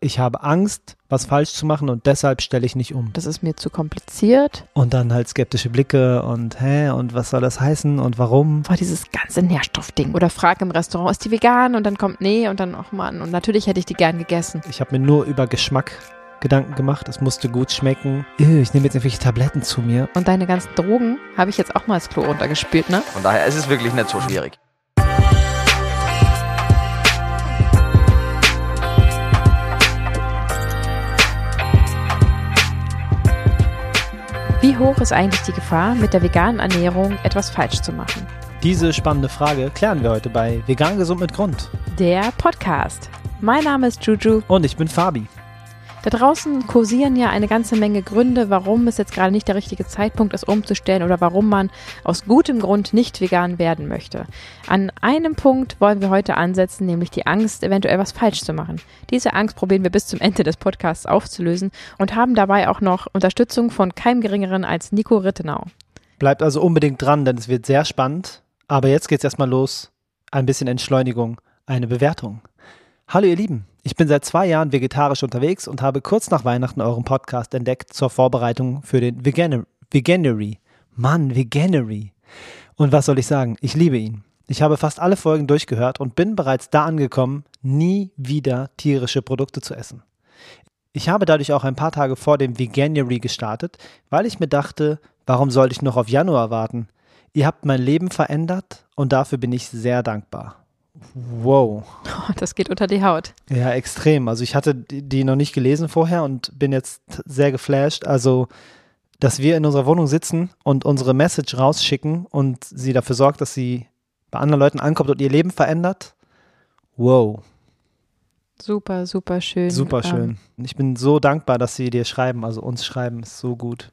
Ich habe Angst, was falsch zu machen und deshalb stelle ich nicht um. Das ist mir zu kompliziert. Und dann halt skeptische Blicke und hä, und was soll das heißen und warum? War dieses ganze Nährstoffding. Oder frag im Restaurant, ist die vegan? Und dann kommt nee und dann, ach Mann, und natürlich hätte ich die gern gegessen. Ich habe mir nur über Geschmack Gedanken gemacht. Es musste gut schmecken. Ew, ich nehme jetzt irgendwelche Tabletten zu mir. Und deine ganzen Drogen habe ich jetzt auch mal ins Klo runtergespült, ne? Von daher ist es wirklich nicht so schwierig. Wie hoch ist eigentlich die Gefahr, mit der veganen Ernährung etwas falsch zu machen? Diese spannende Frage klären wir heute bei Vegan Gesund mit Grund. Der Podcast. Mein Name ist Juju. Und ich bin Fabi. Da draußen kursieren ja eine ganze Menge Gründe, warum es jetzt gerade nicht der richtige Zeitpunkt ist, umzustellen oder warum man aus gutem Grund nicht vegan werden möchte. An einem Punkt wollen wir heute ansetzen, nämlich die Angst, eventuell was falsch zu machen. Diese Angst probieren wir bis zum Ende des Podcasts aufzulösen und haben dabei auch noch Unterstützung von keinem geringeren als Nico Rittenau. Bleibt also unbedingt dran, denn es wird sehr spannend. Aber jetzt geht's erstmal los. Ein bisschen Entschleunigung, eine Bewertung. Hallo ihr Lieben, ich bin seit zwei Jahren vegetarisch unterwegs und habe kurz nach Weihnachten euren Podcast entdeckt zur Vorbereitung für den Veganer Veganery. Mann, Veganery. Und was soll ich sagen? Ich liebe ihn. Ich habe fast alle Folgen durchgehört und bin bereits da angekommen, nie wieder tierische Produkte zu essen. Ich habe dadurch auch ein paar Tage vor dem Veganuary gestartet, weil ich mir dachte, warum sollte ich noch auf Januar warten? Ihr habt mein Leben verändert und dafür bin ich sehr dankbar. Wow. Das geht unter die Haut. Ja, extrem. Also ich hatte die noch nicht gelesen vorher und bin jetzt sehr geflasht. Also, dass wir in unserer Wohnung sitzen und unsere Message rausschicken und sie dafür sorgt, dass sie bei anderen Leuten ankommt und ihr Leben verändert. Wow. Super, super schön. Super schön. Ähm, ich bin so dankbar, dass sie dir schreiben, also uns schreiben, ist so gut.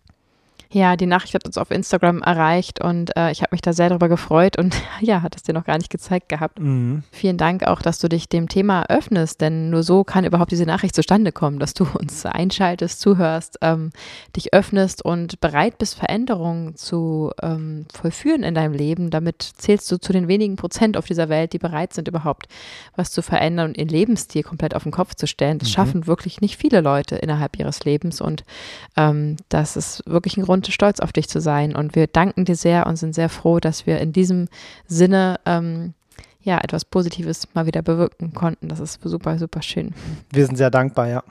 Ja, die Nachricht hat uns auf Instagram erreicht und äh, ich habe mich da sehr darüber gefreut und ja, hat es dir noch gar nicht gezeigt gehabt. Mhm. Vielen Dank auch, dass du dich dem Thema öffnest, denn nur so kann überhaupt diese Nachricht zustande kommen, dass du uns einschaltest, zuhörst, ähm, dich öffnest und bereit bist, Veränderungen zu ähm, vollführen in deinem Leben. Damit zählst du zu den wenigen Prozent auf dieser Welt, die bereit sind, überhaupt was zu verändern und ihren Lebensstil komplett auf den Kopf zu stellen. Das mhm. schaffen wirklich nicht viele Leute innerhalb ihres Lebens und ähm, das ist wirklich ein Grund, stolz auf dich zu sein. Und wir danken dir sehr und sind sehr froh, dass wir in diesem Sinne ähm, ja etwas Positives mal wieder bewirken konnten. Das ist super, super schön. Wir sind sehr dankbar, ja.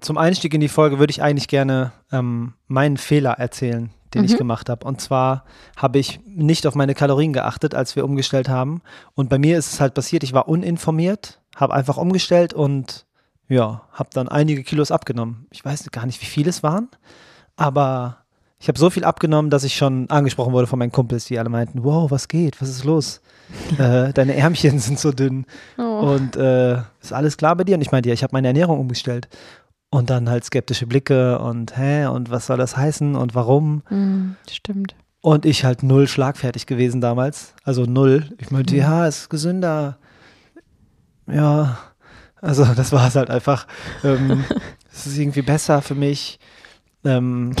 Zum Einstieg in die Folge würde ich eigentlich gerne ähm, meinen Fehler erzählen, den mhm. ich gemacht habe. Und zwar habe ich nicht auf meine Kalorien geachtet, als wir umgestellt haben. Und bei mir ist es halt passiert, ich war uninformiert, habe einfach umgestellt und ja, habe dann einige Kilos abgenommen. Ich weiß gar nicht, wie viele es waren, aber ich habe so viel abgenommen, dass ich schon angesprochen wurde von meinen Kumpels, die alle meinten, wow, was geht, was ist los? äh, deine Ärmchen sind so dünn. Oh. Und äh, ist alles klar bei dir? Und ich meinte, ja, ich habe meine Ernährung umgestellt. Und dann halt skeptische Blicke und hä, und was soll das heißen und warum? Mm, stimmt. Und ich halt null schlagfertig gewesen damals. Also null. Ich meinte, mhm. ja, ist gesünder. Ja, also das war es halt einfach. Ähm, es ist irgendwie besser für mich. Ähm,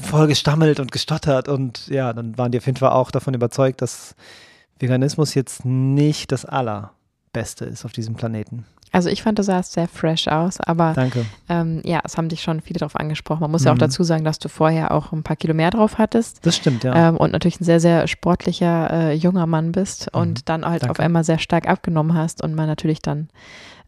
voll gestammelt und gestottert und ja, dann waren die auf jeden Fall auch davon überzeugt, dass Veganismus jetzt nicht das Allerbeste ist auf diesem Planeten. Also ich fand, du sahst sehr fresh aus, aber Danke. Ähm, ja, es haben dich schon viele darauf angesprochen. Man muss mhm. ja auch mhm. dazu sagen, dass du vorher auch ein paar Kilo mehr drauf hattest. Das stimmt, ja. Ähm, und natürlich ein sehr, sehr sportlicher äh, junger Mann bist mhm. und dann halt Danke. auf einmal sehr stark abgenommen hast und man natürlich dann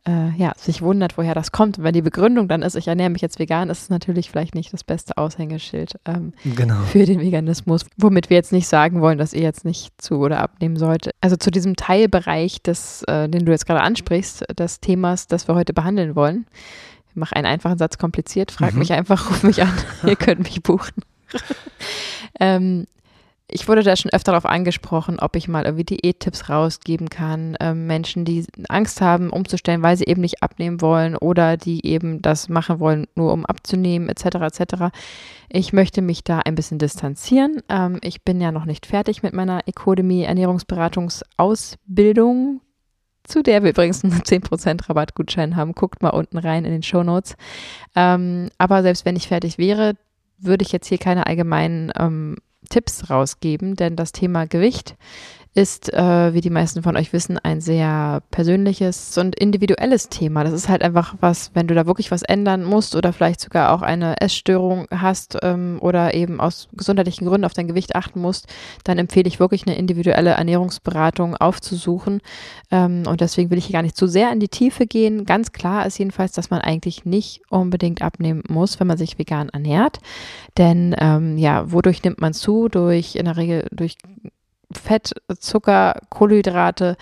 äh, ja, sich wundert, woher das kommt. Und wenn die Begründung dann ist, ich ernähre mich jetzt vegan, ist es natürlich vielleicht nicht das beste Aushängeschild ähm, genau. für den Veganismus. Womit wir jetzt nicht sagen wollen, dass ihr jetzt nicht zu oder abnehmen sollt. Also zu diesem Teilbereich, des, äh, den du jetzt gerade ansprichst, des Themas, das wir heute behandeln wollen. Ich mache einen einfachen Satz kompliziert, frag mhm. mich einfach, ruf mich an, ihr könnt mich buchen. ähm, ich wurde da schon öfter darauf angesprochen, ob ich mal irgendwie Diättipps rausgeben kann. Ähm, Menschen, die Angst haben, umzustellen, weil sie eben nicht abnehmen wollen oder die eben das machen wollen, nur um abzunehmen, etc. etc. Ich möchte mich da ein bisschen distanzieren. Ähm, ich bin ja noch nicht fertig mit meiner Ecodemy Ernährungsberatungsausbildung, zu der wir übrigens einen 10% Rabattgutschein haben. Guckt mal unten rein in den Show Notes. Ähm, aber selbst wenn ich fertig wäre, würde ich jetzt hier keine allgemeinen ähm, Tipps rausgeben, denn das Thema Gewicht ist, äh, wie die meisten von euch wissen, ein sehr persönliches und individuelles Thema. Das ist halt einfach was, wenn du da wirklich was ändern musst oder vielleicht sogar auch eine Essstörung hast ähm, oder eben aus gesundheitlichen Gründen auf dein Gewicht achten musst, dann empfehle ich wirklich eine individuelle Ernährungsberatung aufzusuchen. Ähm, und deswegen will ich hier gar nicht zu sehr in die Tiefe gehen. Ganz klar ist jedenfalls, dass man eigentlich nicht unbedingt abnehmen muss, wenn man sich vegan ernährt. Denn ähm, ja, wodurch nimmt man zu? Durch in der Regel durch Fett, Zucker, Kohlenhydrate.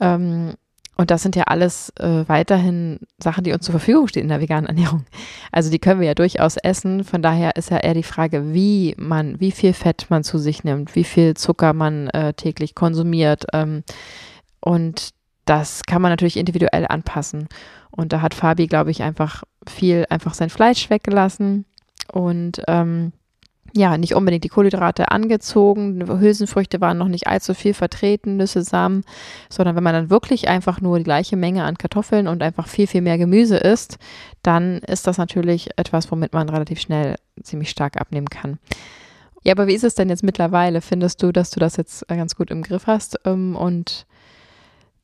Ähm, und das sind ja alles äh, weiterhin Sachen, die uns zur Verfügung stehen in der veganen Ernährung. Also die können wir ja durchaus essen. Von daher ist ja eher die Frage, wie man, wie viel Fett man zu sich nimmt, wie viel Zucker man äh, täglich konsumiert. Ähm, und das kann man natürlich individuell anpassen. Und da hat Fabi, glaube ich, einfach viel, einfach sein Fleisch weggelassen und ähm, ja, nicht unbedingt die Kohlenhydrate angezogen. Hülsenfrüchte waren noch nicht allzu viel vertreten, Nüsse, Samen, sondern wenn man dann wirklich einfach nur die gleiche Menge an Kartoffeln und einfach viel, viel mehr Gemüse isst, dann ist das natürlich etwas, womit man relativ schnell ziemlich stark abnehmen kann. Ja, aber wie ist es denn jetzt mittlerweile? Findest du, dass du das jetzt ganz gut im Griff hast ähm, und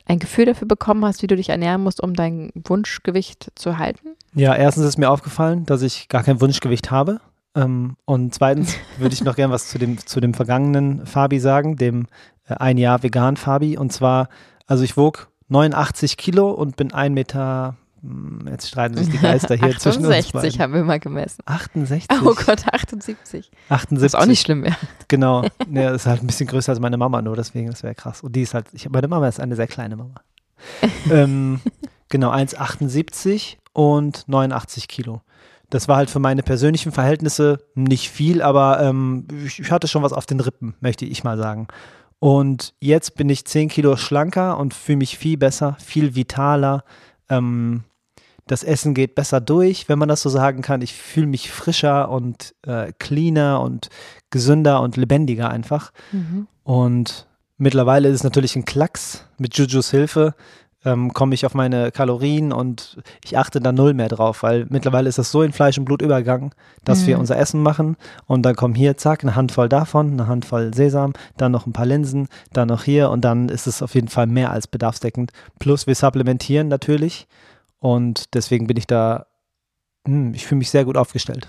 ein Gefühl dafür bekommen hast, wie du dich ernähren musst, um dein Wunschgewicht zu halten? Ja, erstens ist mir aufgefallen, dass ich gar kein Wunschgewicht habe. Ähm, und zweitens würde ich noch gern was zu dem, zu dem vergangenen Fabi sagen, dem äh, ein Jahr vegan Fabi. Und zwar, also ich wog 89 Kilo und bin 1 Meter, hm, jetzt streiten sich die Geister hier zwischen uns 68 haben wir mal gemessen. 68? Oh Gott, 78. 78. Das ist auch nicht schlimm. Genau. Ja, ist halt ein bisschen größer als meine Mama nur, deswegen, das wäre krass. Und die ist halt, ich, meine Mama ist eine sehr kleine Mama. ähm, genau, 1,78 und 89 Kilo. Das war halt für meine persönlichen Verhältnisse nicht viel, aber ähm, ich hatte schon was auf den Rippen, möchte ich mal sagen. Und jetzt bin ich 10 Kilo schlanker und fühle mich viel besser, viel vitaler. Ähm, das Essen geht besser durch, wenn man das so sagen kann. Ich fühle mich frischer und äh, cleaner und gesünder und lebendiger einfach. Mhm. Und mittlerweile ist es natürlich ein Klacks mit Jujus Hilfe ähm, komme ich auf meine Kalorien und ich achte da null mehr drauf, weil mittlerweile ist das so in Fleisch und Blut übergegangen, dass mhm. wir unser Essen machen und dann kommen hier, zack, eine Handvoll davon, eine Handvoll Sesam, dann noch ein paar Linsen, dann noch hier und dann ist es auf jeden Fall mehr als bedarfsdeckend. Plus wir supplementieren natürlich und deswegen bin ich da, mh, hm, ich fühle mich sehr gut aufgestellt.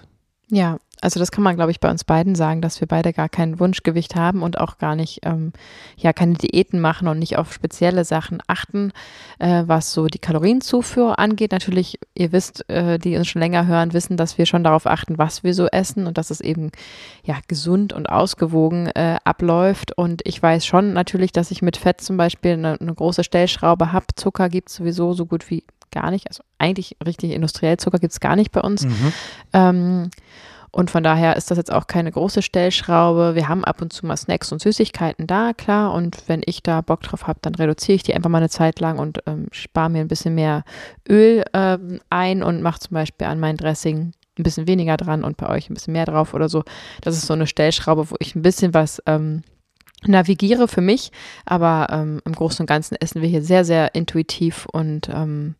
Ja, also das kann man, glaube ich, bei uns beiden sagen, dass wir beide gar kein Wunschgewicht haben und auch gar nicht, ähm, ja, keine Diäten machen und nicht auf spezielle Sachen achten, äh, was so die Kalorienzufuhr angeht. Natürlich, ihr wisst, äh, die uns schon länger hören, wissen, dass wir schon darauf achten, was wir so essen und dass es eben, ja, gesund und ausgewogen äh, abläuft. Und ich weiß schon natürlich, dass ich mit Fett zum Beispiel eine, eine große Stellschraube habe. Zucker gibt es sowieso so gut wie gar nicht. Also eigentlich richtig industriell Zucker gibt es gar nicht bei uns. Mhm. Ähm, und von daher ist das jetzt auch keine große Stellschraube. Wir haben ab und zu mal Snacks und Süßigkeiten da, klar. Und wenn ich da Bock drauf habe, dann reduziere ich die einfach mal eine Zeit lang und ähm, spare mir ein bisschen mehr Öl ähm, ein und mache zum Beispiel an mein Dressing ein bisschen weniger dran und bei euch ein bisschen mehr drauf oder so. Das ist so eine Stellschraube, wo ich ein bisschen was ähm, navigiere für mich. Aber ähm, im Großen und Ganzen essen wir hier sehr, sehr intuitiv und ähm,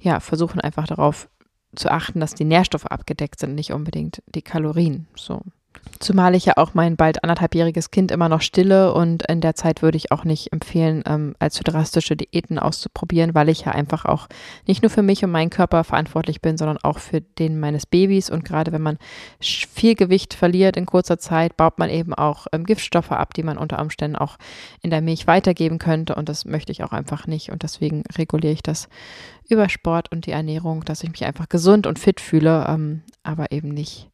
ja, versuchen einfach darauf zu achten, dass die Nährstoffe abgedeckt sind, nicht unbedingt die Kalorien. So. Zumal ich ja auch mein bald anderthalbjähriges Kind immer noch stille und in der Zeit würde ich auch nicht empfehlen, ähm, allzu drastische Diäten auszuprobieren, weil ich ja einfach auch nicht nur für mich und meinen Körper verantwortlich bin, sondern auch für den meines Babys. Und gerade wenn man viel Gewicht verliert in kurzer Zeit, baut man eben auch ähm, Giftstoffe ab, die man unter Umständen auch in der Milch weitergeben könnte. Und das möchte ich auch einfach nicht. Und deswegen reguliere ich das über Sport und die Ernährung, dass ich mich einfach gesund und fit fühle, ähm, aber eben nicht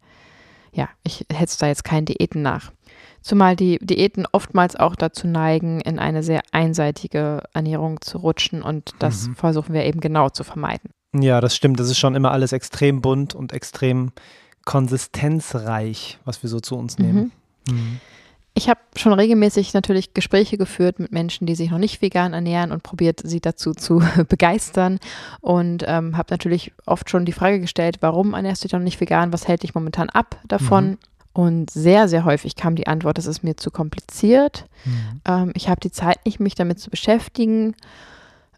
ja, ich hetze da jetzt keinen Diäten nach. Zumal die Diäten oftmals auch dazu neigen, in eine sehr einseitige Ernährung zu rutschen und das mhm. versuchen wir eben genau zu vermeiden. Ja, das stimmt. Das ist schon immer alles extrem bunt und extrem konsistenzreich, was wir so zu uns nehmen. Mhm. Mhm. Ich habe schon regelmäßig natürlich Gespräche geführt mit Menschen, die sich noch nicht vegan ernähren und probiert, sie dazu zu begeistern. Und ähm, habe natürlich oft schon die Frage gestellt, warum ernährst du dich noch nicht vegan? Was hält dich momentan ab davon? Mhm. Und sehr, sehr häufig kam die Antwort, das ist mir zu kompliziert. Mhm. Ähm, ich habe die Zeit nicht, mich damit zu beschäftigen.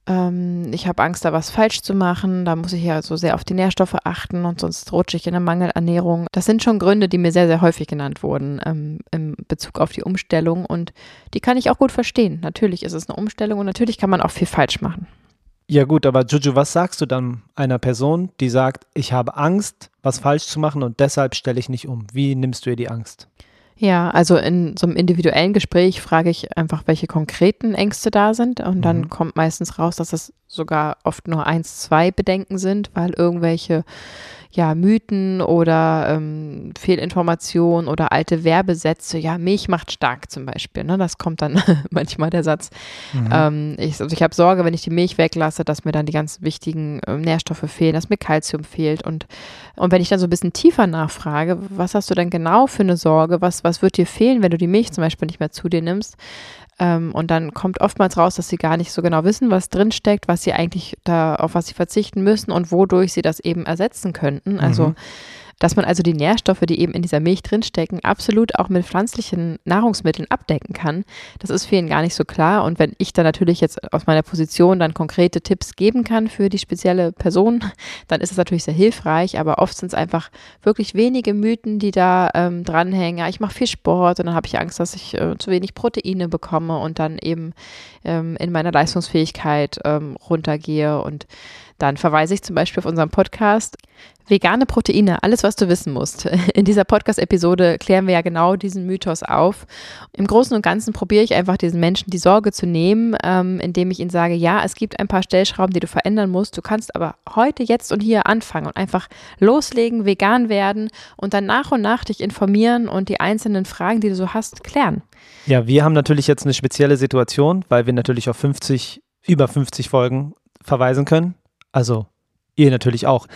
Ähm, ich habe Angst, da was falsch zu machen, da muss ich ja so sehr auf die Nährstoffe achten und sonst rutsche ich in eine Mangelernährung. Das sind schon Gründe, die mir sehr, sehr häufig genannt wurden ähm, im Bezug auf die Umstellung und die kann ich auch gut verstehen. Natürlich ist es eine Umstellung und natürlich kann man auch viel falsch machen. Ja gut, aber Juju, was sagst du dann einer Person, die sagt, ich habe Angst, was falsch zu machen und deshalb stelle ich nicht um? Wie nimmst du ihr die Angst? Ja, also in so einem individuellen Gespräch frage ich einfach, welche konkreten Ängste da sind. Und dann mhm. kommt meistens raus, dass es sogar oft nur eins, zwei Bedenken sind, weil irgendwelche ja, Mythen oder ähm, Fehlinformationen oder alte Werbesätze, ja, Milch macht stark zum Beispiel. Ne? Das kommt dann manchmal der Satz. Mhm. Ähm, ich also ich habe Sorge, wenn ich die Milch weglasse, dass mir dann die ganz wichtigen äh, Nährstoffe fehlen, dass mir Kalzium fehlt. Und, und wenn ich dann so ein bisschen tiefer nachfrage, was hast du denn genau für eine Sorge? Was, was wird dir fehlen, wenn du die Milch zum Beispiel nicht mehr zu dir nimmst? Ähm, und dann kommt oftmals raus, dass sie gar nicht so genau wissen, was drinsteckt, was sie eigentlich da, auf was sie verzichten müssen und wodurch sie das eben ersetzen könnten. Also mhm dass man also die Nährstoffe, die eben in dieser Milch drinstecken, absolut auch mit pflanzlichen Nahrungsmitteln abdecken kann. Das ist vielen gar nicht so klar. Und wenn ich dann natürlich jetzt aus meiner Position dann konkrete Tipps geben kann für die spezielle Person, dann ist es natürlich sehr hilfreich. Aber oft sind es einfach wirklich wenige Mythen, die da ähm, dranhängen. Ja, ich mache viel Sport und dann habe ich Angst, dass ich äh, zu wenig Proteine bekomme und dann eben ähm, in meiner Leistungsfähigkeit ähm, runtergehe und dann verweise ich zum Beispiel auf unseren Podcast Vegane Proteine, alles, was du wissen musst. In dieser Podcast-Episode klären wir ja genau diesen Mythos auf. Im Großen und Ganzen probiere ich einfach diesen Menschen die Sorge zu nehmen, ähm, indem ich ihnen sage, ja, es gibt ein paar Stellschrauben, die du verändern musst. Du kannst aber heute, jetzt und hier anfangen und einfach loslegen, vegan werden und dann nach und nach dich informieren und die einzelnen Fragen, die du so hast, klären. Ja, wir haben natürlich jetzt eine spezielle Situation, weil wir natürlich auf 50, über 50 Folgen verweisen können. Also ihr natürlich auch.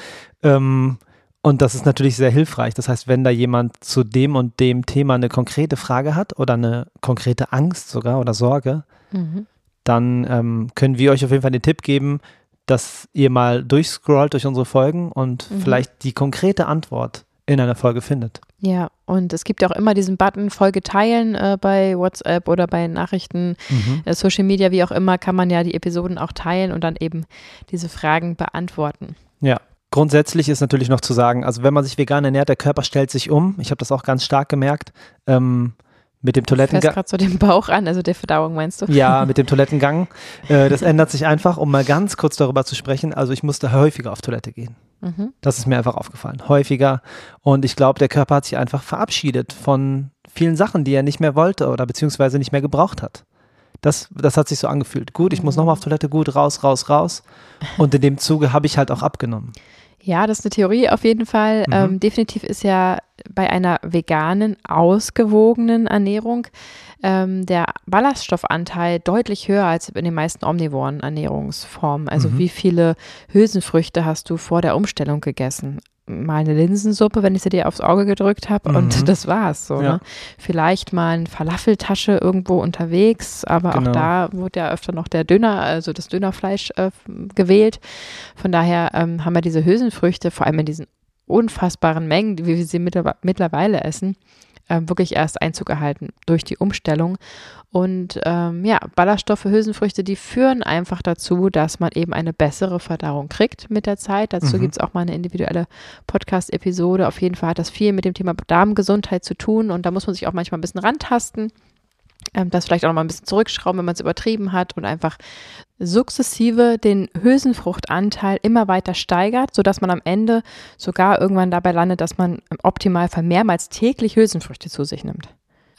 Ähm, und das ist natürlich sehr hilfreich. Das heißt, wenn da jemand zu dem und dem Thema eine konkrete Frage hat oder eine konkrete Angst sogar oder Sorge, mhm. dann ähm, können wir euch auf jeden Fall den Tipp geben, dass ihr mal durchscrollt durch unsere Folgen und mhm. vielleicht die konkrete Antwort in einer Folge findet. Ja, und es gibt ja auch immer diesen Button Folge teilen äh, bei WhatsApp oder bei Nachrichten, mhm. äh, Social Media, wie auch immer, kann man ja die Episoden auch teilen und dann eben diese Fragen beantworten. Ja, grundsätzlich ist natürlich noch zu sagen, also wenn man sich vegan ernährt, der Körper stellt sich um. Ich habe das auch ganz stark gemerkt. Ähm, mit dem Toilettengang. Du gerade so den Bauch an, also der Verdauung meinst du? Ja, mit dem Toilettengang. Äh, das ändert sich einfach, um mal ganz kurz darüber zu sprechen. Also ich musste häufiger auf Toilette gehen. Mhm. Das ist mir einfach aufgefallen. Häufiger. Und ich glaube, der Körper hat sich einfach verabschiedet von vielen Sachen, die er nicht mehr wollte oder beziehungsweise nicht mehr gebraucht hat. Das, das hat sich so angefühlt. Gut, ich muss nochmal auf Toilette, gut, raus, raus, raus. Und in dem Zuge habe ich halt auch abgenommen. Ja, das ist eine Theorie auf jeden Fall. Mhm. Ähm, definitiv ist ja bei einer veganen, ausgewogenen Ernährung ähm, der Ballaststoffanteil deutlich höher als in den meisten omnivoren Ernährungsformen. Also mhm. wie viele Hülsenfrüchte hast du vor der Umstellung gegessen? mal eine Linsensuppe, wenn ich sie dir aufs Auge gedrückt habe mhm. und das war's so. Ja. Ne? Vielleicht mal eine Falafeltasche irgendwo unterwegs, aber genau. auch da wurde ja öfter noch der Döner, also das Dönerfleisch äh, gewählt. Von daher ähm, haben wir diese Hülsenfrüchte, vor allem in diesen unfassbaren Mengen, wie wir sie mittlerweile essen, äh, wirklich erst Einzug erhalten durch die Umstellung. Und ähm, ja, Ballaststoffe, Hülsenfrüchte, die führen einfach dazu, dass man eben eine bessere Verdauung kriegt mit der Zeit. Dazu mhm. gibt es auch mal eine individuelle Podcast-Episode. Auf jeden Fall hat das viel mit dem Thema Darmgesundheit zu tun und da muss man sich auch manchmal ein bisschen rantasten ähm, das vielleicht auch noch mal ein bisschen zurückschrauben, wenn man es übertrieben hat und einfach sukzessive den Hülsenfruchtanteil immer weiter steigert, sodass man am Ende sogar irgendwann dabei landet, dass man im Optimalfall mehrmals täglich Hülsenfrüchte zu sich nimmt.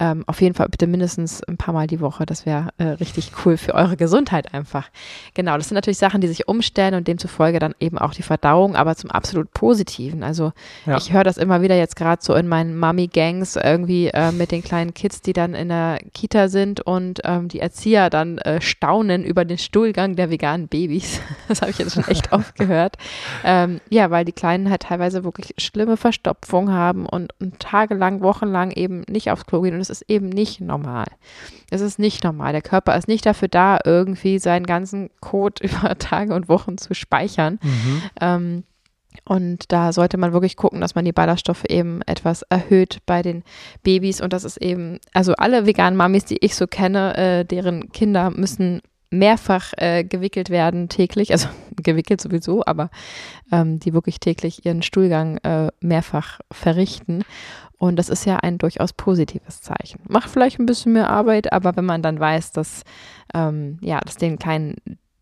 Ähm, auf jeden Fall bitte mindestens ein paar Mal die Woche. Das wäre äh, richtig cool für eure Gesundheit einfach. Genau, das sind natürlich Sachen, die sich umstellen und demzufolge dann eben auch die Verdauung, aber zum absolut Positiven. Also ja. ich höre das immer wieder jetzt gerade so in meinen Mummy-Gangs irgendwie äh, mit den kleinen Kids, die dann in der Kita sind und ähm, die Erzieher dann äh, staunen über den Stuhlgang der veganen Babys. das habe ich jetzt schon echt oft gehört. Ähm, ja, weil die Kleinen halt teilweise wirklich schlimme Verstopfung haben und, und tagelang, wochenlang eben nicht aufs Klo gehen und es ist eben nicht normal. Es ist nicht normal. Der Körper ist nicht dafür da, irgendwie seinen ganzen Code über Tage und Wochen zu speichern. Mhm. Ähm, und da sollte man wirklich gucken, dass man die Ballaststoffe eben etwas erhöht bei den Babys. Und das ist eben, also alle veganen Mamis, die ich so kenne, äh, deren Kinder müssen mehrfach äh, gewickelt werden täglich, also gewickelt sowieso, aber ähm, die wirklich täglich ihren Stuhlgang äh, mehrfach verrichten. Und das ist ja ein durchaus positives Zeichen. Macht vielleicht ein bisschen mehr Arbeit, aber wenn man dann weiß, dass ähm, ja, dass den kleinen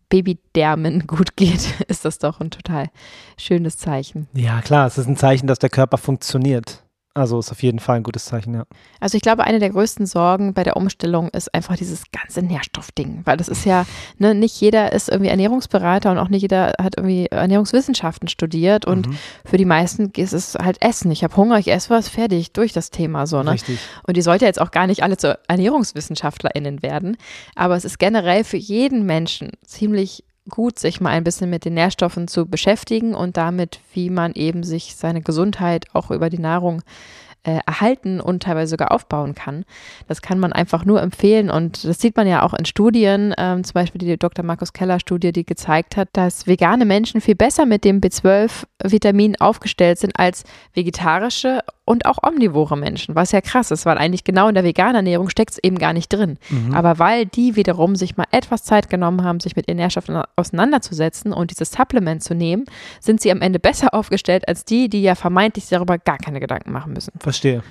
Babydermen gut geht, ist das doch ein total schönes Zeichen. Ja, klar, es ist ein Zeichen, dass der Körper funktioniert. Also ist auf jeden Fall ein gutes Zeichen, ja. Also ich glaube, eine der größten Sorgen bei der Umstellung ist einfach dieses ganze Nährstoffding, weil das ist ja, ne, nicht jeder ist irgendwie Ernährungsberater und auch nicht jeder hat irgendwie Ernährungswissenschaften studiert und mhm. für die meisten ist es halt Essen. Ich habe Hunger, ich esse was, fertig, durch das Thema so, ne? Richtig. Und die sollte jetzt auch gar nicht alle zu ErnährungswissenschaftlerInnen werden, aber es ist generell für jeden Menschen ziemlich gut, sich mal ein bisschen mit den Nährstoffen zu beschäftigen und damit, wie man eben sich seine Gesundheit auch über die Nahrung äh, erhalten und teilweise sogar aufbauen kann. Das kann man einfach nur empfehlen und das sieht man ja auch in Studien, ähm, zum Beispiel die Dr. Markus Keller Studie, die gezeigt hat, dass vegane Menschen viel besser mit dem B12-Vitamin aufgestellt sind als vegetarische und auch omnivore Menschen, was ja krass ist, weil eigentlich genau in der veganen Ernährung steckt es eben gar nicht drin. Mhm. Aber weil die wiederum sich mal etwas Zeit genommen haben, sich mit ihren Nährstoffen auseinanderzusetzen und dieses Supplement zu nehmen, sind sie am Ende besser aufgestellt als die, die ja vermeintlich darüber gar keine Gedanken machen müssen. Verstehe.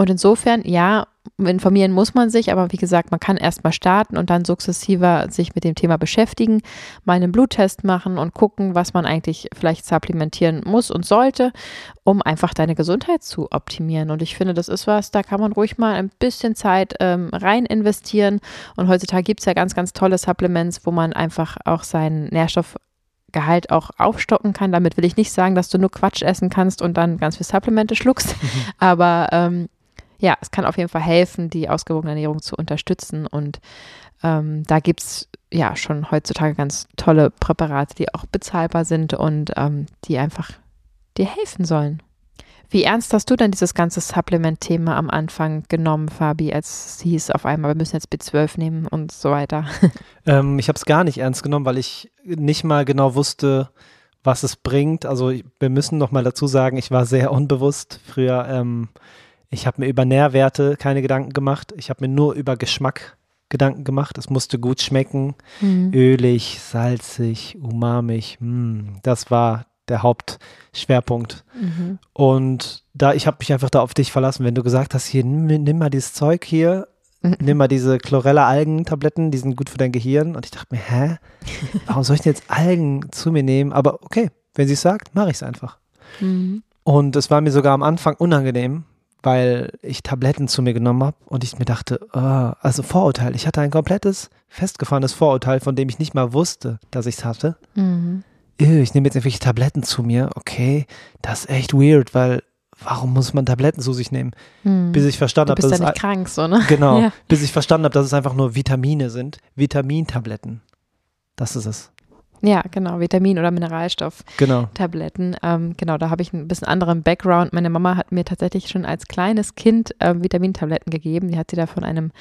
Und insofern, ja, informieren muss man sich, aber wie gesagt, man kann erstmal starten und dann sukzessiver sich mit dem Thema beschäftigen, mal einen Bluttest machen und gucken, was man eigentlich vielleicht supplementieren muss und sollte, um einfach deine Gesundheit zu optimieren. Und ich finde, das ist was, da kann man ruhig mal ein bisschen Zeit ähm, rein investieren. Und heutzutage gibt es ja ganz, ganz tolle Supplements, wo man einfach auch seinen Nährstoff Gehalt auch aufstocken kann. Damit will ich nicht sagen, dass du nur Quatsch essen kannst und dann ganz viel Supplemente schluckst. Mhm. Aber ähm, ja, es kann auf jeden Fall helfen, die ausgewogene Ernährung zu unterstützen. Und ähm, da gibt es ja schon heutzutage ganz tolle Präparate, die auch bezahlbar sind und ähm, die einfach dir helfen sollen. Wie ernst hast du denn dieses ganze Supplement-Thema am Anfang genommen, Fabi, als es hieß auf einmal, wir müssen jetzt B12 nehmen und so weiter? Ähm, ich habe es gar nicht ernst genommen, weil ich nicht mal genau wusste, was es bringt. Also wir müssen noch mal dazu sagen, ich war sehr unbewusst früher. Ähm, ich habe mir über Nährwerte keine Gedanken gemacht. Ich habe mir nur über Geschmack Gedanken gemacht. Es musste gut schmecken. Mhm. Ölig, salzig, umamig. Mh, hm, das war der Hauptschwerpunkt. Mhm. Und da, ich habe mich einfach da auf dich verlassen. Wenn du gesagt hast, hier, nimm, nimm mal dieses Zeug hier, mhm. nimm mal diese Chlorella-Algen-Tabletten, die sind gut für dein Gehirn. Und ich dachte mir, hä? Warum soll ich denn jetzt Algen zu mir nehmen? Aber okay, wenn sie es sagt, mache ich es einfach. Mhm. Und es war mir sogar am Anfang unangenehm, weil ich Tabletten zu mir genommen habe und ich mir dachte, oh, also Vorurteil. Ich hatte ein komplettes, festgefahrenes Vorurteil, von dem ich nicht mal wusste, dass ich es hatte. Mhm. Ich nehme jetzt irgendwelche Tabletten zu mir. Okay, das ist echt weird, weil warum muss man Tabletten zu sich nehmen? Mhm. Bis ich verstanden habe, dass ja es nicht krank, so, ne? Genau, ja. bis ich verstanden habe, dass es einfach nur Vitamine sind. Vitamintabletten. Das ist es. Ja, genau, Vitamin- oder Mineralstoff-Tabletten. Genau, ähm, genau da habe ich ein bisschen anderen Background. Meine Mama hat mir tatsächlich schon als kleines Kind äh, Vitamintabletten gegeben. Die hat sie da von einem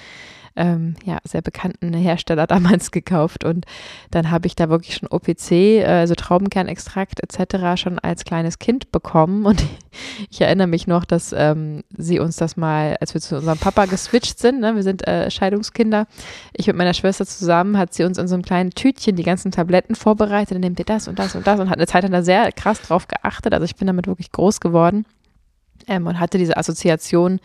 ähm, ja, sehr bekannten Hersteller damals gekauft. Und dann habe ich da wirklich schon OPC, äh, also Traubenkernextrakt etc. schon als kleines Kind bekommen. Und ich erinnere mich noch, dass ähm, sie uns das mal, als wir zu unserem Papa geswitcht sind, ne, wir sind äh, Scheidungskinder, ich mit meiner Schwester zusammen, hat sie uns in so einem kleinen Tütchen die ganzen Tabletten vorbereitet. Dann nehmt ihr das und das und das und hat eine Zeit lang da sehr krass drauf geachtet. Also ich bin damit wirklich groß geworden ähm, und hatte diese Assoziation,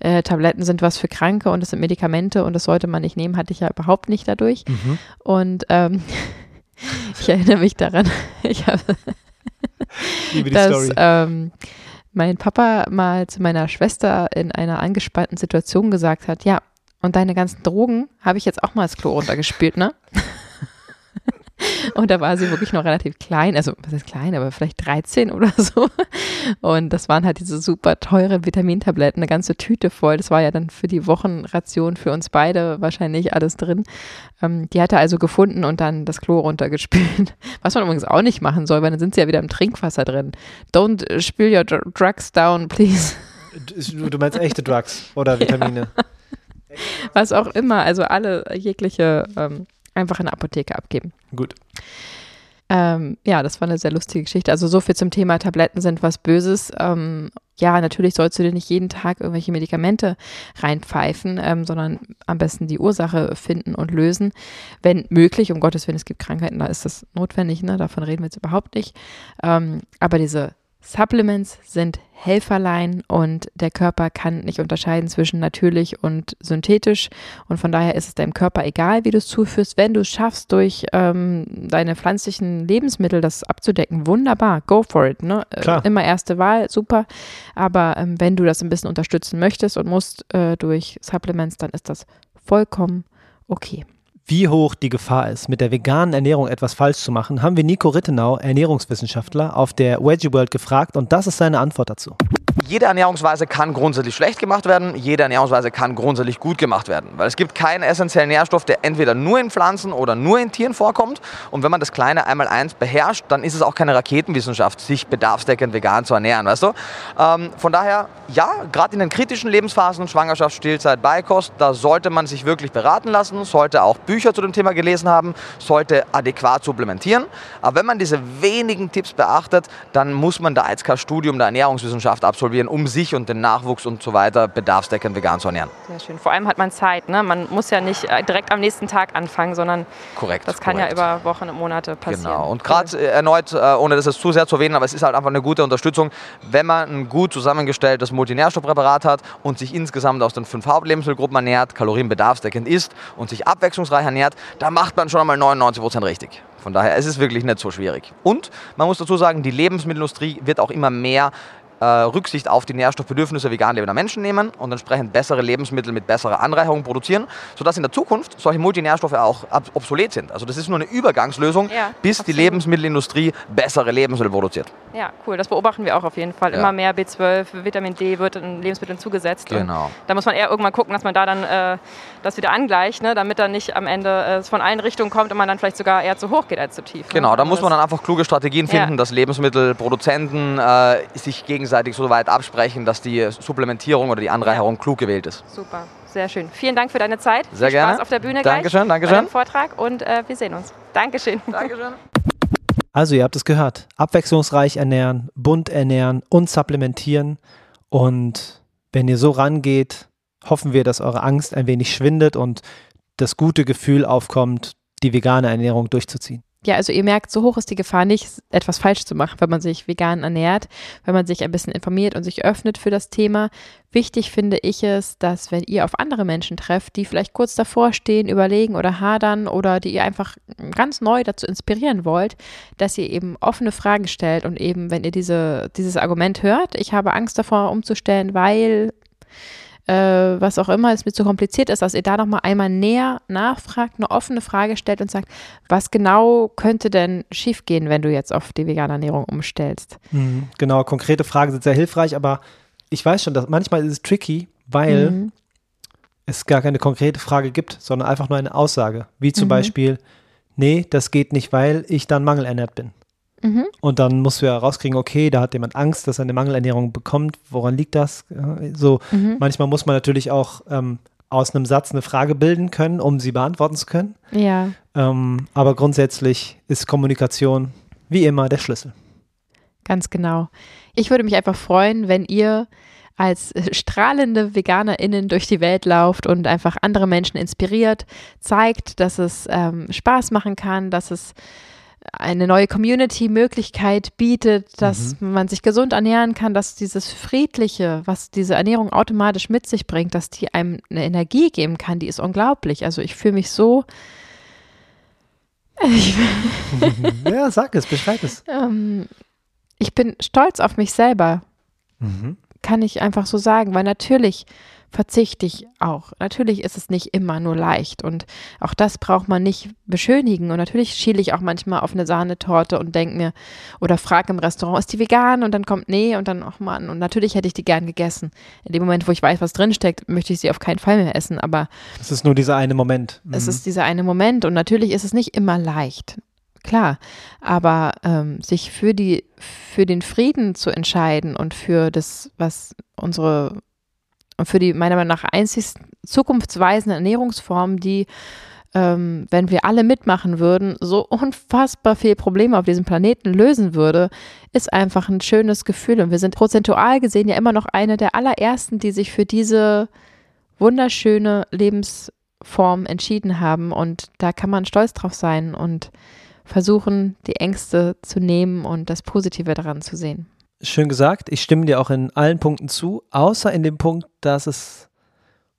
äh, Tabletten sind was für Kranke und es sind Medikamente und das sollte man nicht nehmen, hatte ich ja überhaupt nicht dadurch. Mhm. Und ähm, ich erinnere mich daran, ich habe, dass ähm, mein Papa mal zu meiner Schwester in einer angespannten Situation gesagt hat, ja, und deine ganzen Drogen habe ich jetzt auch mal ins Klo runtergespült, ne? Und da war sie wirklich noch relativ klein, also was ist klein, aber vielleicht 13 oder so. Und das waren halt diese super teure Vitamintabletten, eine ganze Tüte voll. Das war ja dann für die Wochenration für uns beide wahrscheinlich alles drin. Ähm, die hat er also gefunden und dann das Klo runtergespült. Was man übrigens auch nicht machen soll, weil dann sind sie ja wieder im Trinkwasser drin. Don't spill your drugs down, please. Du meinst echte Drugs oder Vitamine? Ja. Was auch immer, also alle jegliche ähm, einfach in der Apotheke abgeben. Gut. Ähm, ja, das war eine sehr lustige Geschichte. Also so viel zum Thema Tabletten sind was Böses. Ähm, ja, natürlich sollst du dir nicht jeden Tag irgendwelche Medikamente reinpfeifen, ähm, sondern am besten die Ursache finden und lösen. Wenn möglich, um Gottes Willen, es gibt Krankheiten, da ist das notwendig, ne? davon reden wir jetzt überhaupt nicht. Ähm, aber diese Supplements sind Helferlein und der Körper kann nicht unterscheiden zwischen natürlich und synthetisch und von daher ist es deinem Körper egal, wie du es zuführst. Wenn du es schaffst, durch ähm, deine pflanzlichen Lebensmittel das abzudecken, wunderbar, go for it. Ne? Äh, immer erste Wahl, super. Aber ähm, wenn du das ein bisschen unterstützen möchtest und musst äh, durch Supplements, dann ist das vollkommen okay wie hoch die Gefahr ist, mit der veganen Ernährung etwas falsch zu machen, haben wir Nico Rittenau, Ernährungswissenschaftler, auf der Veggie World gefragt und das ist seine Antwort dazu jede Ernährungsweise kann grundsätzlich schlecht gemacht werden, jede Ernährungsweise kann grundsätzlich gut gemacht werden. Weil es gibt keinen essentiellen Nährstoff, der entweder nur in Pflanzen oder nur in Tieren vorkommt. Und wenn man das kleine Einmal-Eins beherrscht, dann ist es auch keine Raketenwissenschaft, sich bedarfsdeckend vegan zu ernähren, weißt du? Ähm, von daher, ja, gerade in den kritischen Lebensphasen, Schwangerschaft, Stillzeit, Beikost, da sollte man sich wirklich beraten lassen, sollte auch Bücher zu dem Thema gelesen haben, sollte adäquat supplementieren. Aber wenn man diese wenigen Tipps beachtet, dann muss man da als Studium der Ernährungswissenschaft absolvieren ausprobieren, um sich und den Nachwuchs und so weiter bedarfsdeckend vegan zu ernähren. Sehr schön. Vor allem hat man Zeit. Ne? Man muss ja nicht äh, direkt am nächsten Tag anfangen, sondern korrekt, das kann korrekt. ja über Wochen und Monate passieren. Genau. Und gerade cool. Äh, erneut, äh, ohne das jetzt zu sehr zu erwähnen, aber es ist halt einfach eine gute Unterstützung, wenn man ein gut zusammengestelltes Multinährstoffpräparat hat und sich insgesamt aus den fünf Hauptlebensmittelgruppen ernährt, kalorienbedarfsdeckend isst und sich abwechslungsreich ernährt, da macht man schon einmal 99 Prozent richtig. Von daher es ist es wirklich nicht so schwierig. Und man muss dazu sagen, die Lebensmittelindustrie wird auch immer mehr äh, Rücksicht auf die Nährstoffbedürfnisse vegan lebender Menschen nehmen und entsprechend bessere Lebensmittel mit besserer Anreicherung produzieren, sodass in der Zukunft solche Multinährstoffe auch obsolet sind. Also das ist nur eine Übergangslösung, ja, bis absolut. die Lebensmittelindustrie bessere Lebensmittel produziert. Ja, cool. Das beobachten wir auch auf jeden Fall. Ja. Immer mehr B12, Vitamin D wird in Lebensmitteln zugesetzt. Genau. Da muss man eher irgendwann gucken, dass man da dann äh, das wieder angleicht, ne? damit dann nicht am Ende äh, es von allen Richtungen kommt und man dann vielleicht sogar eher zu hoch geht als zu tief. Ne? Genau, da muss man dann einfach kluge Strategien finden, ja. dass Lebensmittelproduzenten äh, sich gegenseitig so weit absprechen, dass die Supplementierung oder die Anreicherung klug gewählt ist. Super, sehr schön. Vielen Dank für deine Zeit. Sehr Viel gerne. Spaß auf der Bühne Dankeschön, gleich Dankeschön. Dankeschön. Vortrag und äh, wir sehen uns. Dankeschön. Dankeschön. Also ihr habt es gehört. Abwechslungsreich ernähren, bunt ernähren und supplementieren. Und wenn ihr so rangeht, hoffen wir, dass eure Angst ein wenig schwindet und das gute Gefühl aufkommt, die vegane Ernährung durchzuziehen. Ja, also ihr merkt, so hoch ist die Gefahr nicht, etwas falsch zu machen, wenn man sich vegan ernährt, wenn man sich ein bisschen informiert und sich öffnet für das Thema. Wichtig finde ich es, dass wenn ihr auf andere Menschen trefft, die vielleicht kurz davor stehen, überlegen oder hadern oder die ihr einfach ganz neu dazu inspirieren wollt, dass ihr eben offene Fragen stellt und eben, wenn ihr diese, dieses Argument hört, ich habe Angst davor umzustellen, weil äh, was auch immer es mir zu kompliziert ist, dass ihr da nochmal einmal näher nachfragt, eine offene Frage stellt und sagt, was genau könnte denn schiefgehen, wenn du jetzt auf die vegane Ernährung umstellst? Mhm, genau, konkrete Fragen sind sehr hilfreich, aber ich weiß schon, dass manchmal ist es tricky, weil mhm. es gar keine konkrete Frage gibt, sondern einfach nur eine Aussage, wie zum mhm. Beispiel, nee, das geht nicht, weil ich dann mangelernährt bin. Mhm. Und dann musst du ja rauskriegen, okay, da hat jemand Angst, dass er eine Mangelernährung bekommt. Woran liegt das? So, mhm. manchmal muss man natürlich auch ähm, aus einem Satz eine Frage bilden können, um sie beantworten zu können. Ja. Ähm, aber grundsätzlich ist Kommunikation wie immer der Schlüssel. Ganz genau. Ich würde mich einfach freuen, wenn ihr als strahlende VeganerInnen durch die Welt lauft und einfach andere Menschen inspiriert, zeigt, dass es ähm, Spaß machen kann, dass es eine neue Community-Möglichkeit bietet, dass mhm. man sich gesund ernähren kann, dass dieses Friedliche, was diese Ernährung automatisch mit sich bringt, dass die einem eine Energie geben kann, die ist unglaublich. Also ich fühle mich so. ja, sag es, beschreib es. Ähm, ich bin stolz auf mich selber. Mhm. Kann ich einfach so sagen, weil natürlich verzichte ich auch. Natürlich ist es nicht immer nur leicht und auch das braucht man nicht beschönigen. Und natürlich schiele ich auch manchmal auf eine Sahnetorte und denke mir oder frage im Restaurant, ist die vegan? Und dann kommt nee und dann, ach Mann, und natürlich hätte ich die gern gegessen. In dem Moment, wo ich weiß, was drinsteckt, möchte ich sie auf keinen Fall mehr essen. Aber es ist nur dieser eine Moment. Mhm. Es ist dieser eine Moment und natürlich ist es nicht immer leicht klar. Aber ähm, sich für die, für den Frieden zu entscheiden und für das, was unsere und für die meiner Meinung nach einzig zukunftsweisende Ernährungsform, die ähm, wenn wir alle mitmachen würden, so unfassbar viel Probleme auf diesem Planeten lösen würde, ist einfach ein schönes Gefühl. Und wir sind prozentual gesehen ja immer noch eine der allerersten, die sich für diese wunderschöne Lebensform entschieden haben. Und da kann man stolz drauf sein und versuchen, die Ängste zu nehmen und das Positive daran zu sehen. Schön gesagt. Ich stimme dir auch in allen Punkten zu, außer in dem Punkt, dass es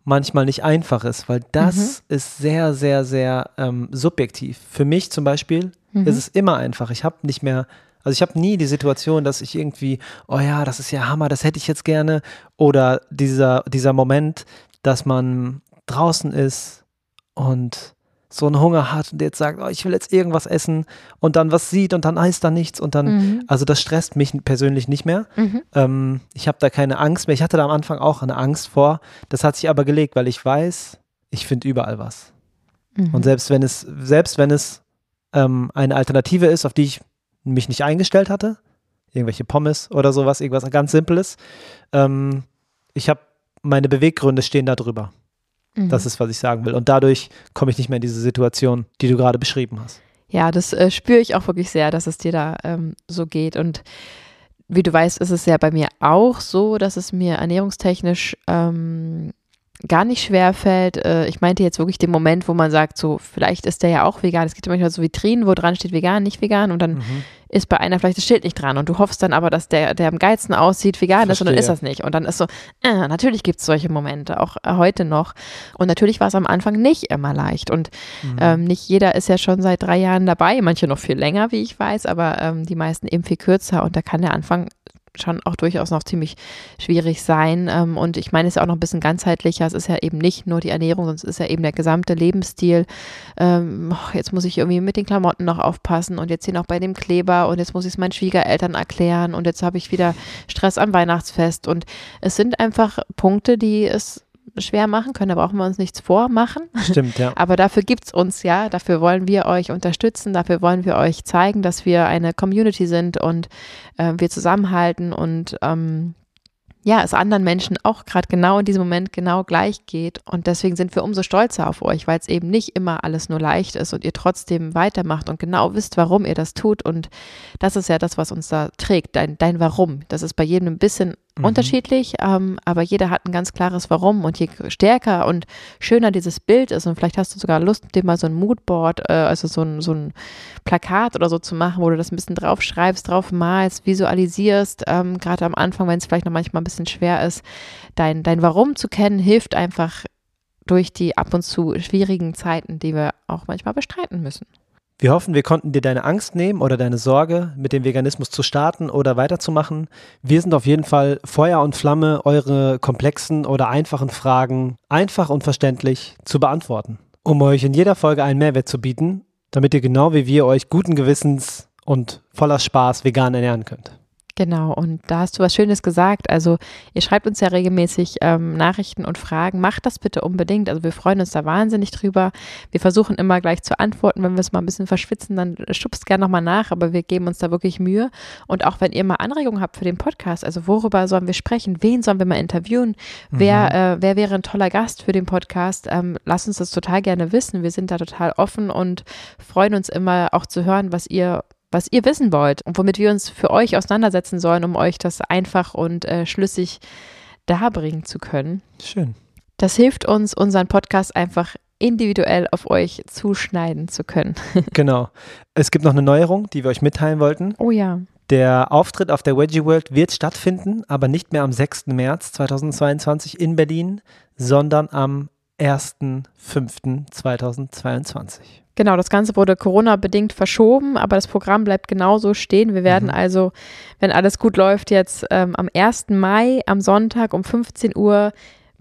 manchmal nicht einfach ist, weil das mhm. ist sehr, sehr, sehr ähm, subjektiv. Für mich zum Beispiel mhm. ist es immer einfach. Ich habe nicht mehr, also ich habe nie die Situation, dass ich irgendwie, oh ja, das ist ja Hammer, das hätte ich jetzt gerne. Oder dieser, dieser Moment, dass man draußen ist und so einen Hunger hat und jetzt sagt, oh, ich will jetzt irgendwas essen und dann was sieht und dann heißt da nichts und dann, mhm. also das stresst mich persönlich nicht mehr. Mhm. Ähm, ich habe da keine Angst mehr. Ich hatte da am Anfang auch eine Angst vor. Das hat sich aber gelegt, weil ich weiß, ich finde überall was. Mhm. Und selbst wenn es, selbst wenn es ähm, eine Alternative ist, auf die ich mich nicht eingestellt hatte, irgendwelche Pommes oder sowas, irgendwas ganz Simples, ähm, ich habe meine Beweggründe stehen da drüber. Mhm. Das ist, was ich sagen will. Und dadurch komme ich nicht mehr in diese Situation, die du gerade beschrieben hast. Ja, das äh, spüre ich auch wirklich sehr, dass es dir da ähm, so geht. Und wie du weißt, ist es ja bei mir auch so, dass es mir ernährungstechnisch ähm, gar nicht schwer fällt. Äh, ich meinte jetzt wirklich den Moment, wo man sagt, so, vielleicht ist der ja auch vegan. Es gibt ja manchmal so Vitrinen, wo dran steht vegan, nicht vegan und dann mhm. Ist bei einer vielleicht das Schild nicht dran und du hoffst dann aber, dass der, der am geilsten aussieht, vegan Verstehe. ist und dann ist das nicht. Und dann ist so, äh, natürlich gibt es solche Momente, auch äh, heute noch. Und natürlich war es am Anfang nicht immer leicht und mhm. ähm, nicht jeder ist ja schon seit drei Jahren dabei, manche noch viel länger, wie ich weiß, aber ähm, die meisten eben viel kürzer und da kann der Anfang schon auch durchaus noch ziemlich schwierig sein. Ähm, und ich meine, es ist ja auch noch ein bisschen ganzheitlicher. Es ist ja eben nicht nur die Ernährung, sondern es ist ja eben der gesamte Lebensstil. Ähm, jetzt muss ich irgendwie mit den Klamotten noch aufpassen und jetzt hier noch bei dem Kleber und jetzt muss ich es meinen Schwiegereltern erklären und jetzt habe ich wieder Stress am Weihnachtsfest. Und es sind einfach Punkte, die es schwer machen können. Da brauchen wir uns nichts vormachen. Stimmt, ja. Aber dafür gibt es uns ja. Dafür wollen wir euch unterstützen. Dafür wollen wir euch zeigen, dass wir eine Community sind und äh, wir zusammenhalten und ähm, ja, es anderen Menschen auch gerade genau in diesem Moment genau gleich geht. Und deswegen sind wir umso stolzer auf euch, weil es eben nicht immer alles nur leicht ist und ihr trotzdem weitermacht und genau wisst, warum ihr das tut. Und das ist ja das, was uns da trägt, dein, dein Warum. Das ist bei jedem ein bisschen mhm. unterschiedlich, ähm, aber jeder hat ein ganz klares Warum. Und je stärker und schöner dieses Bild ist, und vielleicht hast du sogar Lust, dir mal so ein Moodboard, äh, also so ein, so ein Plakat oder so zu machen, wo du das ein bisschen draufschreibst, drauf malst, visualisierst, ähm, gerade am Anfang, wenn es vielleicht noch manchmal ein bisschen schwer ist, dein, dein Warum zu kennen, hilft einfach durch die ab und zu schwierigen Zeiten, die wir auch manchmal bestreiten müssen. Wir hoffen, wir konnten dir deine Angst nehmen oder deine Sorge, mit dem Veganismus zu starten oder weiterzumachen. Wir sind auf jeden Fall Feuer und Flamme, eure komplexen oder einfachen Fragen einfach und verständlich zu beantworten, um euch in jeder Folge einen Mehrwert zu bieten, damit ihr genau wie wir euch guten Gewissens und voller Spaß vegan ernähren könnt. Genau, und da hast du was Schönes gesagt. Also ihr schreibt uns ja regelmäßig ähm, Nachrichten und Fragen. Macht das bitte unbedingt. Also wir freuen uns da wahnsinnig drüber. Wir versuchen immer gleich zu antworten. Wenn wir es mal ein bisschen verschwitzen, dann schubst gerne nochmal nach, aber wir geben uns da wirklich Mühe. Und auch wenn ihr mal Anregungen habt für den Podcast, also worüber sollen wir sprechen, wen sollen wir mal interviewen, mhm. wer, äh, wer wäre ein toller Gast für den Podcast, ähm, lasst uns das total gerne wissen. Wir sind da total offen und freuen uns immer auch zu hören, was ihr was ihr wissen wollt und womit wir uns für euch auseinandersetzen sollen, um euch das einfach und äh, schlüssig darbringen zu können. Schön. Das hilft uns, unseren Podcast einfach individuell auf euch zuschneiden zu können. genau. Es gibt noch eine Neuerung, die wir euch mitteilen wollten. Oh ja. Der Auftritt auf der Wedgie World wird stattfinden, aber nicht mehr am 6. März 2022 in Berlin, sondern am 1.5.2022. Genau, das Ganze wurde Corona-bedingt verschoben, aber das Programm bleibt genauso stehen. Wir werden mhm. also, wenn alles gut läuft, jetzt ähm, am 1. Mai am Sonntag um 15 Uhr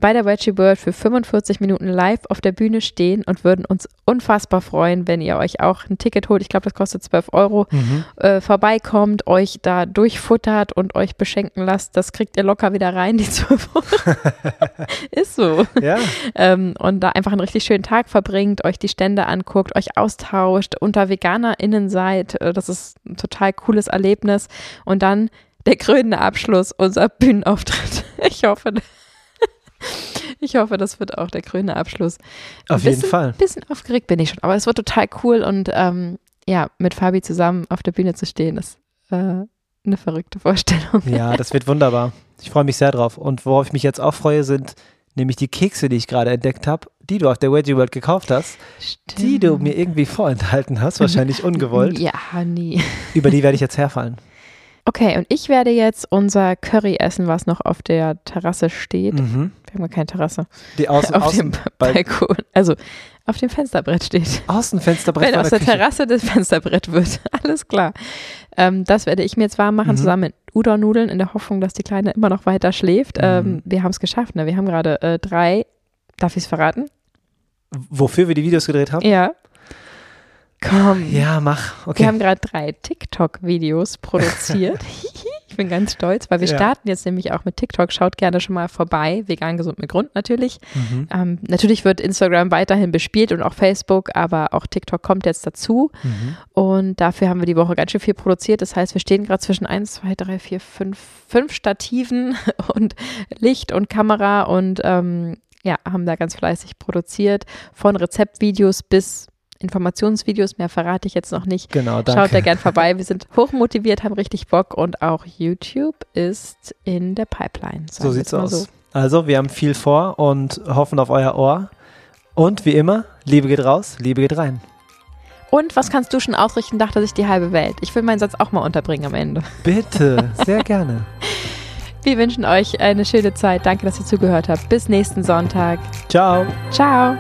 bei der Wedgie World für 45 Minuten live auf der Bühne stehen und würden uns unfassbar freuen, wenn ihr euch auch ein Ticket holt. Ich glaube, das kostet 12 Euro. Mhm. Äh, vorbeikommt, euch da durchfuttert und euch beschenken lasst. Das kriegt ihr locker wieder rein, die 12 Euro. Ist so. Ja. Ähm, und da einfach einen richtig schönen Tag verbringt, euch die Stände anguckt, euch austauscht, unter VeganerInnen seid. Äh, das ist ein total cooles Erlebnis. Und dann der krönende Abschluss, unser Bühnenauftritt. Ich hoffe, Ich hoffe, das wird auch der grüne Abschluss. Auf bisschen, jeden Fall. Ein bisschen aufgeregt bin ich schon, aber es wird total cool und ähm, ja, mit Fabi zusammen auf der Bühne zu stehen, ist äh, eine verrückte Vorstellung. Ja, das wird wunderbar. Ich freue mich sehr drauf. Und worauf ich mich jetzt auch freue, sind nämlich die Kekse, die ich gerade entdeckt habe, die du auf der Wedgie World gekauft hast, Stimmt. die du mir irgendwie vorenthalten hast, wahrscheinlich ungewollt. Ja, nie. Über die werde ich jetzt herfallen. Okay, und ich werde jetzt unser Curry essen, was noch auf der Terrasse steht. Mhm. Wir haben ja keine Terrasse. Die Außen, auf Außen, dem Balkon. Also auf dem Fensterbrett steht. Außenfensterbrett. Wenn aus der, der Terrasse das Fensterbrett wird. Alles klar. Ähm, das werde ich mir jetzt warm machen, mhm. zusammen mit Udon-Nudeln, in der Hoffnung, dass die Kleine immer noch weiter schläft. Mhm. Ähm, wir haben es geschafft. Ne? Wir haben gerade äh, drei, darf ich es verraten? Wofür wir die Videos gedreht haben? Ja. Komm. Ja, mach. Okay. Wir haben gerade drei TikTok-Videos produziert. ich bin ganz stolz, weil wir ja. starten jetzt nämlich auch mit TikTok. Schaut gerne schon mal vorbei. Vegan gesund mit Grund natürlich. Mhm. Ähm, natürlich wird Instagram weiterhin bespielt und auch Facebook, aber auch TikTok kommt jetzt dazu. Mhm. Und dafür haben wir die Woche ganz schön viel produziert. Das heißt, wir stehen gerade zwischen 1, 2, 3, 4, 5, 5 Stativen und Licht und Kamera und ähm, ja, haben da ganz fleißig produziert. Von Rezeptvideos bis Informationsvideos, mehr verrate ich jetzt noch nicht. Genau, danke. Schaut da gern vorbei. Wir sind hochmotiviert, haben richtig Bock und auch YouTube ist in der Pipeline. So sieht's aus. So. Also, wir haben viel vor und hoffen auf euer Ohr. Und wie immer, Liebe geht raus, Liebe geht rein. Und was kannst du schon ausrichten, dachte sich die halbe Welt. Ich will meinen Satz auch mal unterbringen am Ende. Bitte, sehr gerne. Wir wünschen euch eine schöne Zeit. Danke, dass ihr zugehört habt. Bis nächsten Sonntag. Ciao. Ciao.